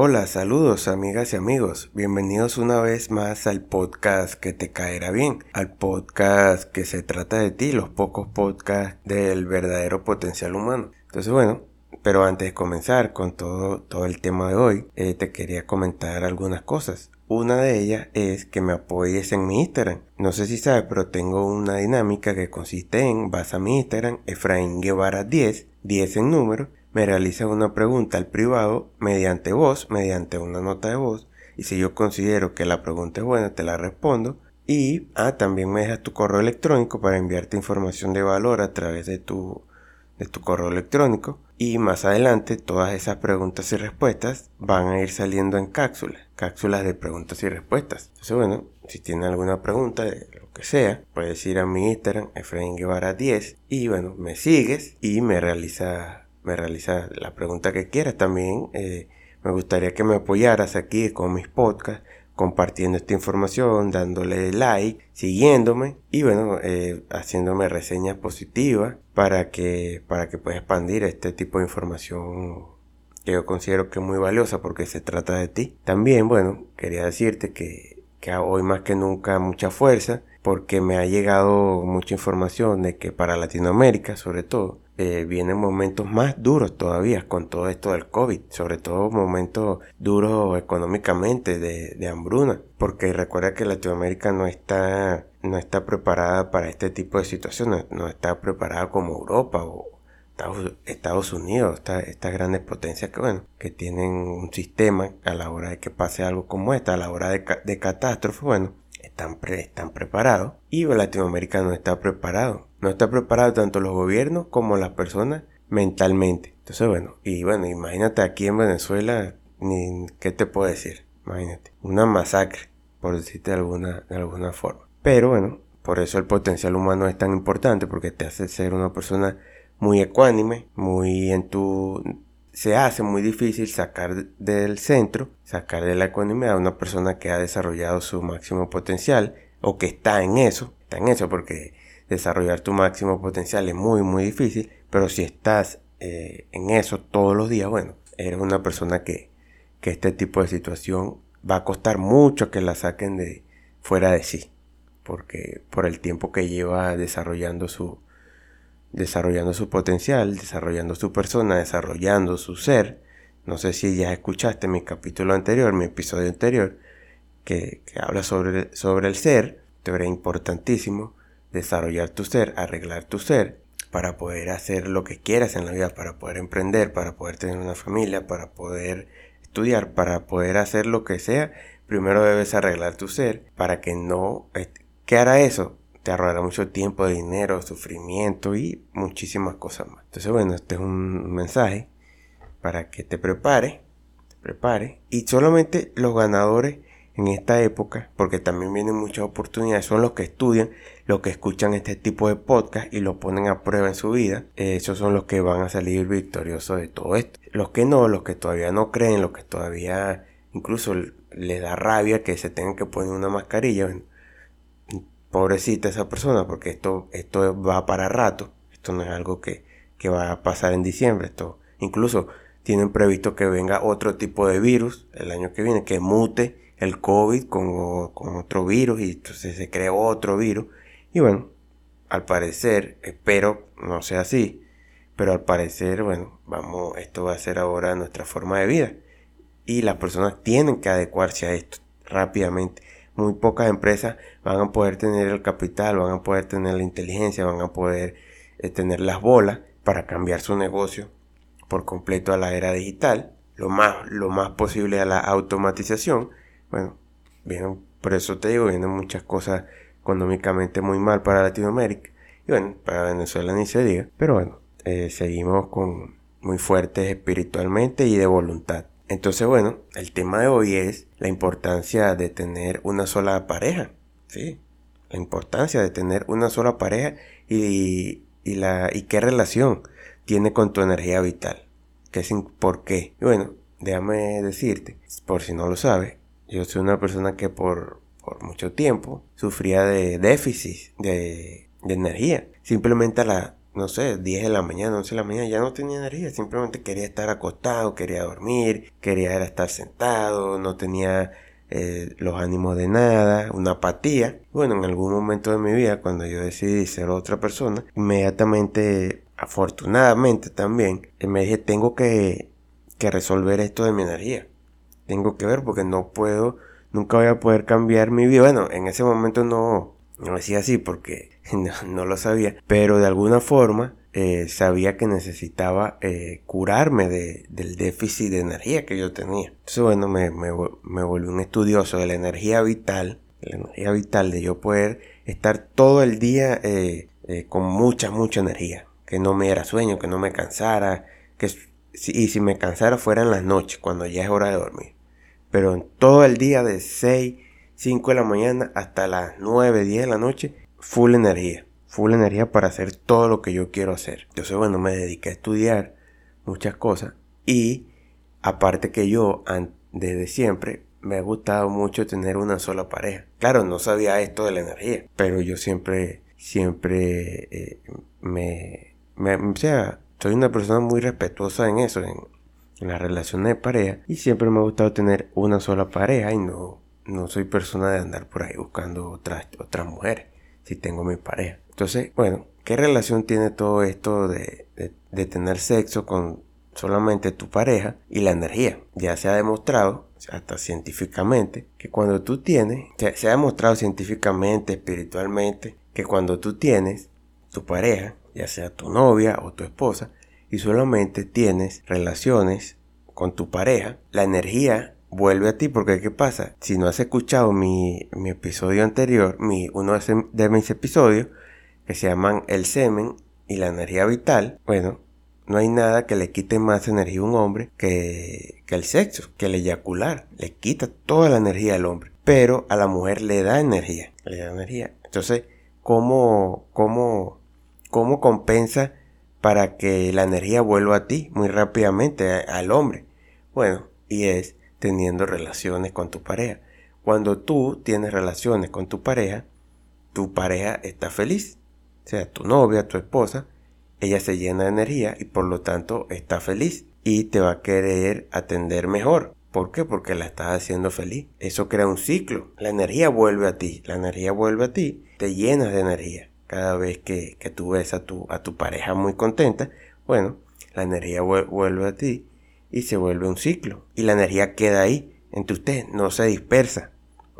Hola, saludos amigas y amigos. Bienvenidos una vez más al podcast que te caerá bien, al podcast que se trata de ti, los pocos podcasts del verdadero potencial humano. Entonces, bueno, pero antes de comenzar con todo, todo el tema de hoy, eh, te quería comentar algunas cosas. Una de ellas es que me apoyes en mi Instagram. No sé si sabes, pero tengo una dinámica que consiste en, vas a mi Instagram, Efraín Guevara 10, 10 en número, me realizas una pregunta al privado mediante voz, mediante una nota de voz, y si yo considero que la pregunta es buena, te la respondo. Y ah, también me dejas tu correo electrónico para enviarte información de valor a través de tu, de tu correo electrónico. Y más adelante todas esas preguntas y respuestas van a ir saliendo en cápsulas, cápsulas de preguntas y respuestas. Entonces bueno, si tienes alguna pregunta de lo que sea, puedes ir a mi Instagram, Efraín Guevara 10, y bueno, me sigues y me realiza me realiza la pregunta que quieras. También eh, me gustaría que me apoyaras aquí con mis podcasts, compartiendo esta información, dándole like, siguiéndome y bueno, eh, haciéndome reseñas positivas para que, para que pueda expandir este tipo de información que yo considero que es muy valiosa porque se trata de ti. También, bueno, quería decirte que, que hoy más que nunca mucha fuerza porque me ha llegado mucha información de que para Latinoamérica, sobre todo, eh, vienen momentos más duros todavía con todo esto del COVID, sobre todo momentos duros económicamente de, hambruna, porque recuerda que Latinoamérica no está, no está preparada para este tipo de situaciones, no está preparada como Europa o Estados, Unidos, estas grandes potencias que, bueno, que tienen un sistema a la hora de que pase algo como esta, a la hora de, de catástrofe, bueno, están, están preparados y Latinoamérica no está preparado. No está preparado tanto los gobiernos como las personas mentalmente. Entonces, bueno, y bueno, imagínate aquí en Venezuela, ¿qué te puedo decir? Imagínate, una masacre, por decirte de alguna, de alguna forma. Pero bueno, por eso el potencial humano es tan importante, porque te hace ser una persona muy ecuánime, muy en tu... Se hace muy difícil sacar del centro, sacar de la economía a una persona que ha desarrollado su máximo potencial o que está en eso, está en eso porque desarrollar tu máximo potencial es muy, muy difícil, pero si estás eh, en eso todos los días, bueno, eres una persona que, que este tipo de situación va a costar mucho que la saquen de fuera de sí, porque por el tiempo que lleva desarrollando su, desarrollando su potencial, desarrollando su persona, desarrollando su ser. No sé si ya escuchaste mi capítulo anterior, mi episodio anterior, que, que habla sobre, sobre el ser, teoría importantísimo desarrollar tu ser, arreglar tu ser, para poder hacer lo que quieras en la vida, para poder emprender, para poder tener una familia, para poder estudiar, para poder hacer lo que sea, primero debes arreglar tu ser para que no... ¿Qué hará eso? Te ahorrará mucho tiempo, dinero, sufrimiento y muchísimas cosas más. Entonces, bueno, este es un mensaje para que te prepare, te prepare. Y solamente los ganadores en esta época, porque también vienen muchas oportunidades, son los que estudian, los que escuchan este tipo de podcast y lo ponen a prueba en su vida. esos son los que van a salir victoriosos de todo esto. Los que no, los que todavía no creen, los que todavía incluso les da rabia que se tengan que poner una mascarilla. pobrecita esa persona, porque esto, esto va para rato. Esto no es algo que, que va a pasar en diciembre. Esto incluso tienen previsto que venga otro tipo de virus el año que viene, que mute el COVID con, con otro virus y entonces se creó otro virus. Y bueno, al parecer, espero no sea así, pero al parecer, bueno, vamos, esto va a ser ahora nuestra forma de vida. Y las personas tienen que adecuarse a esto rápidamente. Muy pocas empresas van a poder tener el capital, van a poder tener la inteligencia, van a poder eh, tener las bolas para cambiar su negocio por completo a la era digital, lo más, lo más posible a la automatización bueno, vienen, por eso te digo, vienen muchas cosas económicamente muy mal para Latinoamérica. Y bueno, para Venezuela ni se diga. Pero bueno, eh, seguimos con muy fuertes espiritualmente y de voluntad. Entonces, bueno, el tema de hoy es la importancia de tener una sola pareja. Sí, la importancia de tener una sola pareja y, y, la, y qué relación tiene con tu energía vital. ¿Qué ¿Por qué? Y bueno, déjame decirte, por si no lo sabes, yo soy una persona que por, mucho tiempo sufría de déficit de, energía. Simplemente la, no sé, 10 de la mañana, 11 de la mañana, ya no tenía energía, simplemente quería estar acostado, quería dormir, quería estar sentado, no tenía eh, los ánimos de nada, una apatía. Bueno, en algún momento de mi vida, cuando yo decidí ser otra persona, inmediatamente, afortunadamente también, me dije, tengo que, que resolver esto de mi energía. Tengo que ver porque no puedo, nunca voy a poder cambiar mi vida. Bueno, en ese momento no, no decía así porque no, lo sabía, pero de alguna forma eh, sabía que necesitaba eh, curarme de, del déficit de energía que yo tenía. Entonces, bueno, me, me, volví un estudioso de la energía vital, la energía vital de yo poder estar todo el día eh, con mucha, mucha energía, que no me diera sueño, que no me cansara, que y si me cansara fuera en las noches, cuando ya es hora de dormir. Pero en todo el día de 6, 5 de la mañana hasta las 9, 10 de la noche, full energía. Full energía para hacer todo lo que yo quiero hacer. Entonces, bueno, me dediqué a estudiar muchas cosas. Y aparte que yo, desde siempre, me ha gustado mucho tener una sola pareja. Claro, no sabía esto de la energía, pero yo siempre, siempre eh, me, me, o sea, soy una persona muy respetuosa en eso, en las relaciones de pareja, y siempre me ha gustado tener una sola pareja y no no soy persona de andar por ahí buscando otras, otras mujeres si tengo mi pareja. Entonces, bueno, ¿qué relación tiene todo esto de, tener sexo con solamente tu pareja y la energía? Ya se ha demostrado, hasta científicamente, que cuando tú tienes, se ha demostrado científicamente, espiritualmente, que cuando tú tienes tu pareja, ya sea tu novia o tu esposa, y solamente tienes relaciones con tu pareja, la energía vuelve a ti porque ¿qué pasa? Si no has escuchado mi, episodio anterior, mi, uno de, mis episodios, que se llaman El semen y la energía vital, bueno, no hay nada que le quite más energía a un hombre que, que el sexo, que el eyacular. Le quita toda la energía al hombre. Pero a la mujer le da energía. Le da energía. Entonces, ¿cómo, cómo, cómo compensa para que la energía vuelva a ti muy rápidamente al hombre? Bueno, y es teniendo relaciones con tu pareja. Cuando tú tienes relaciones con tu pareja, tu pareja está feliz. O sea, tu novia, tu esposa, ella se llena de energía y por lo tanto está feliz y te va a querer atender mejor. ¿Por qué? Porque la estás haciendo feliz. Eso crea un ciclo. La energía vuelve a ti. La energía vuelve a ti. Te llenas de energía. Cada vez que, que tú ves a tu, a tu pareja muy contenta, bueno, la energía vuelve a ti y se vuelve un ciclo. Y la energía queda ahí, entre ustedes, no se dispersa.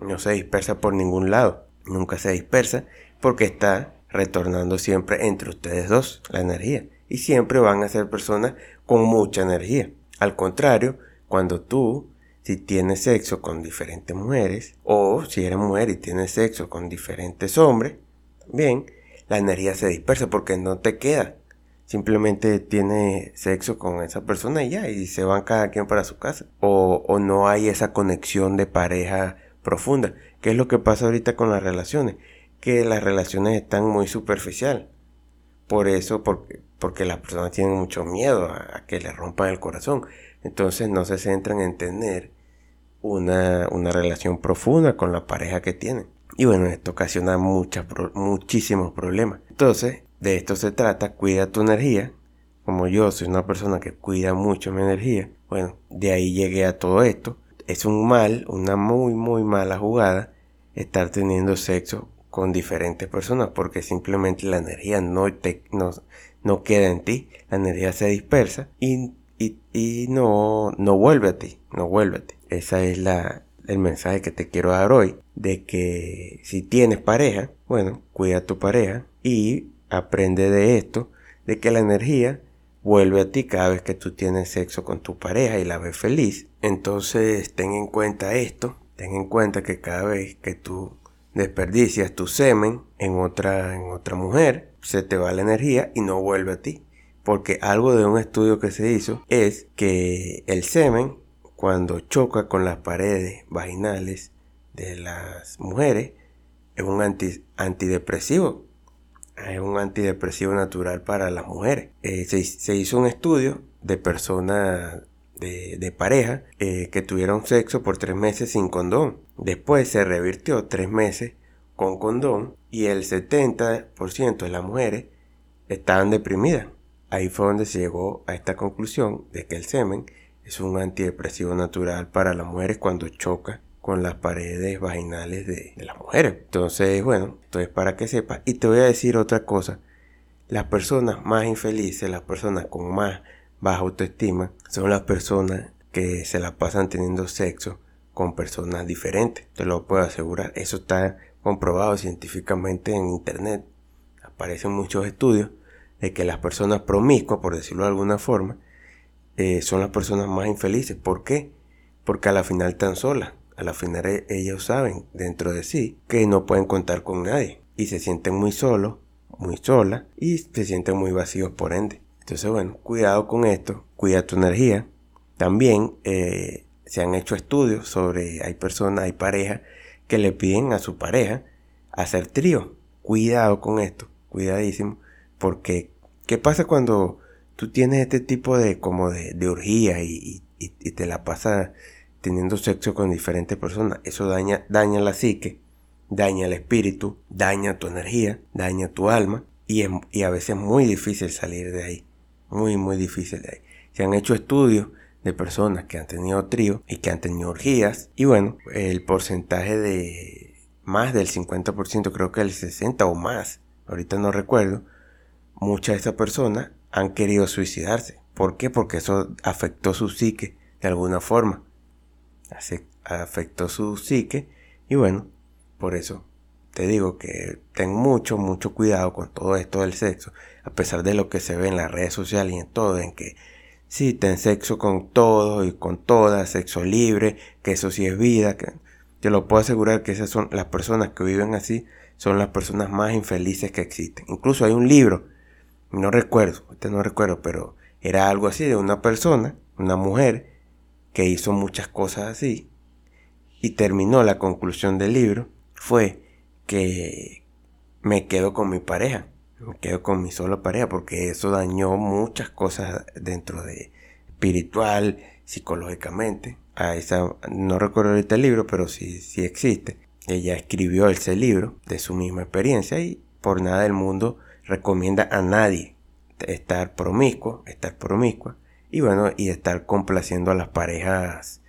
No se dispersa por ningún lado. Nunca se dispersa porque está retornando siempre entre ustedes dos la energía. Y siempre van a ser personas con mucha energía. Al contrario, cuando tú, si tienes sexo con diferentes mujeres, o si eres mujer y tienes sexo con diferentes hombres, bien, la energía se dispersa porque no te queda simplemente tiene sexo con esa persona y ya, y se van cada quien para su casa. O, no hay esa conexión de pareja profunda. ¿Qué es lo que pasa ahorita con las relaciones? Que las relaciones están muy superficial. Por eso, porque, porque las personas tienen mucho miedo a, que le rompan el corazón. Entonces no se centran en tener una, una relación profunda con la pareja que tienen. Y bueno, esto ocasiona muchas, muchísimos problemas. Entonces, de esto se trata, cuida tu energía. Como yo soy una persona que cuida mucho mi energía, bueno, de ahí llegué a todo esto. Es un mal, una muy, muy mala jugada estar teniendo sexo con diferentes personas porque simplemente la energía no, te, no, no queda en ti, la energía se dispersa y, y, y, no, no vuelve a ti, no vuelve a ti. Esa es la, el mensaje que te quiero dar hoy, de que si tienes pareja, bueno, cuida a tu pareja y aprende de esto, de que la energía vuelve a ti cada vez que tú tienes sexo con tu pareja y la ves feliz. Entonces ten en cuenta esto, ten en cuenta que cada vez que tú desperdicias tu semen en otra, en otra mujer, se te va la energía y no vuelve a ti. Porque algo de un estudio que se hizo es que el semen, cuando choca con las paredes vaginales de las mujeres, es un antidepresivo es un antidepresivo natural para las mujeres. Eh, se, hizo un estudio de personas de, pareja eh, que tuvieron sexo por tres meses sin condón. Después se revirtió tres meses con condón y el 70% de las mujeres estaban deprimidas. Ahí fue donde se llegó a esta conclusión de que el semen es un antidepresivo natural para las mujeres cuando choca con las paredes vaginales de, las mujeres. Entonces, bueno, esto es para que sepas. Y te voy a decir otra cosa. Las personas más infelices, las personas con más baja autoestima, son las personas que se la pasan teniendo sexo con personas diferentes. Te lo puedo asegurar. Eso está comprobado científicamente en internet. Aparecen muchos estudios de que las personas promiscuas, por decirlo de alguna forma, eh, son las personas más infelices. ¿Por qué? Porque a la final están solas. A la final ellos saben dentro de sí que no pueden contar con nadie. Y se sienten muy solos, muy solas y se sienten muy vacíos por ende. Entonces, bueno, cuidado con esto. Cuida tu energía. También eh, se han hecho estudios sobre, hay personas, hay parejas que le piden a su pareja hacer trío. Cuidado con esto, cuidadísimo, porque ¿qué pasa cuando tú tienes este tipo de como de, de orgía y, te la pasas teniendo sexo con diferentes personas? Eso daña, daña la psique, daña el espíritu, daña tu energía, daña tu alma y, a veces es muy difícil salir de ahí, muy muy difícil de ahí. Se han hecho estudios de personas que han tenido trío y que han tenido orgías. Y bueno, el porcentaje de más del 50%, creo que el 60% o más, ahorita no recuerdo, muchas de esas personas han querido suicidarse. ¿Por qué? Porque eso afectó su psique de alguna forma. Afectó su psique y bueno, por eso te digo que ten mucho, mucho cuidado con todo esto del sexo, a pesar de lo que se ve en las redes sociales y en todo, en que Sí, ten sexo con todos y con todas, sexo libre, que eso sí es vida. Te lo puedo asegurar que esas son las personas que viven así, son las personas más infelices que existen. Incluso hay un libro, no recuerdo, este no recuerdo, pero era algo así de una persona, una mujer, que hizo muchas cosas así. Y terminó la conclusión del libro, fue que me quedo con mi pareja me quedo con mi sola pareja porque eso dañó muchas cosas dentro de espiritual, psicológicamente. A esa, no recuerdo ahorita el libro, pero sí, sí existe. Ella escribió ese libro de su misma experiencia y por nada del mundo recomienda a nadie estar promiscuo, estar promiscua y bueno, y estar complaciendo a las parejas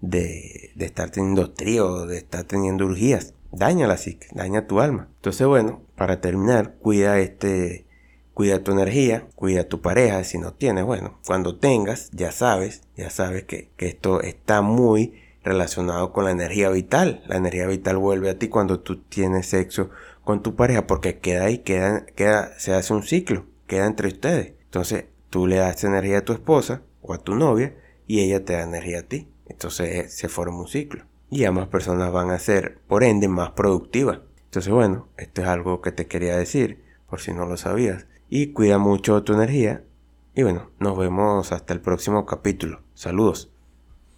de, de estar teniendo trío, de estar teniendo urgías daña la psique, daña tu alma. Entonces, bueno, para terminar, cuida este, cuida tu energía, cuida tu pareja, si no tienes, bueno, cuando tengas, ya sabes, ya sabes que, esto está muy relacionado con la energía vital. La energía vital vuelve a ti cuando tú tienes sexo con tu pareja, porque queda ahí, queda, queda, se hace un ciclo, queda entre ustedes. Entonces, tú le das energía a tu esposa o a tu novia y ella te da energía a ti. Entonces se forma un ciclo y ambas personas van a ser, por ende, más productivas. Entonces, bueno, esto es algo que te quería decir, por si no lo sabías. Y cuida mucho tu energía. Y bueno, nos vemos hasta el próximo capítulo. Saludos.